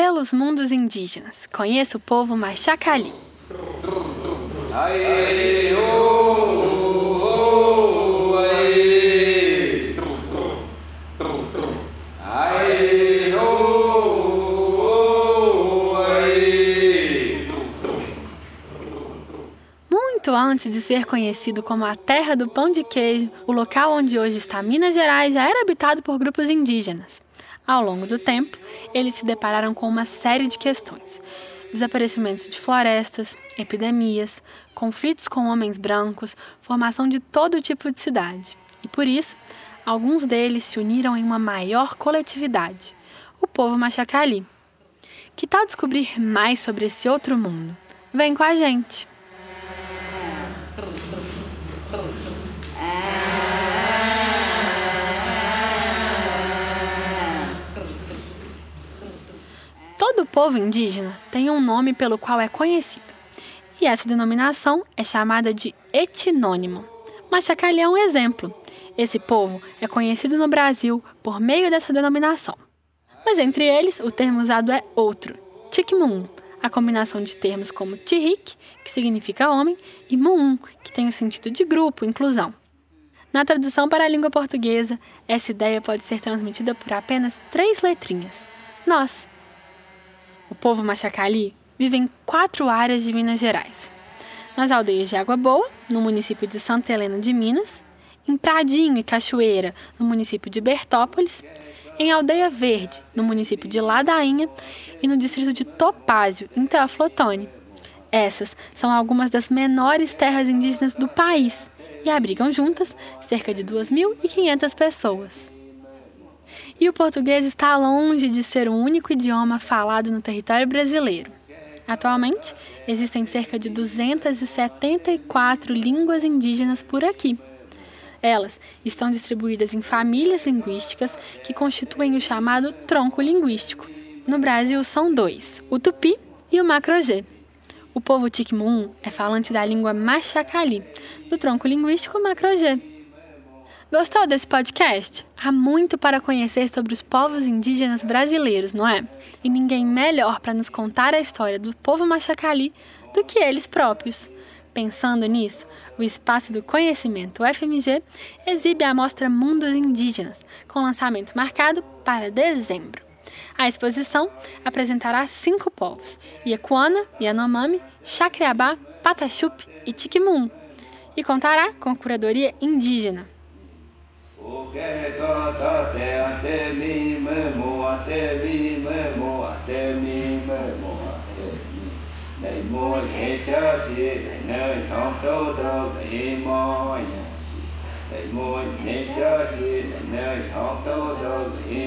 pelos mundos indígenas. Conheça o povo Machacali. Aê, Muito antes de ser conhecido como a terra do pão de queijo, o local onde hoje está Minas Gerais já era habitado por grupos indígenas. Ao longo do tempo, eles se depararam com uma série de questões: desaparecimentos de florestas, epidemias, conflitos com homens brancos, formação de todo tipo de cidade. E por isso, alguns deles se uniram em uma maior coletividade, o povo Machacali. Que tal descobrir mais sobre esse outro mundo? Vem com a gente! Todo povo indígena tem um nome pelo qual é conhecido, e essa denominação é chamada de etnônimo. Machacalhé é um exemplo. Esse povo é conhecido no Brasil por meio dessa denominação. Mas entre eles, o termo usado é outro, Tikmun, a combinação de termos como Tirik, que significa homem, e Muum, que tem o sentido de grupo, inclusão. Na tradução para a língua portuguesa, essa ideia pode ser transmitida por apenas três letrinhas: nós. O povo Machacali vive em quatro áreas de Minas Gerais. Nas aldeias de Água Boa, no município de Santa Helena de Minas, em Pradinho e Cachoeira, no município de Bertópolis, em Aldeia Verde, no município de Ladainha, e no distrito de Topázio, em Teoflotone. Essas são algumas das menores terras indígenas do país e abrigam juntas cerca de 2.500 pessoas. E o português está longe de ser o único idioma falado no território brasileiro. Atualmente, existem cerca de 274 línguas indígenas por aqui. Elas estão distribuídas em famílias linguísticas que constituem o chamado tronco linguístico. No Brasil são dois, o tupi e o macrogê. O povo Tikmun é falante da língua Machacali, do tronco linguístico macrogê. Gostou desse podcast? Há muito para conhecer sobre os povos indígenas brasileiros, não é? E ninguém melhor para nos contar a história do povo Machacali do que eles próprios. Pensando nisso, o Espaço do Conhecimento UFMG exibe a mostra Mundos Indígenas, com lançamento marcado para dezembro. A exposição apresentará cinco povos: Iacuana, Yanomami, Chacreabá, Pataxup e Tiquimun, e contará com curadoria indígena. muốn hết chớ chi nơi không tố đâu thì môi để muốn hết chớ chi nơi không tố đâu thì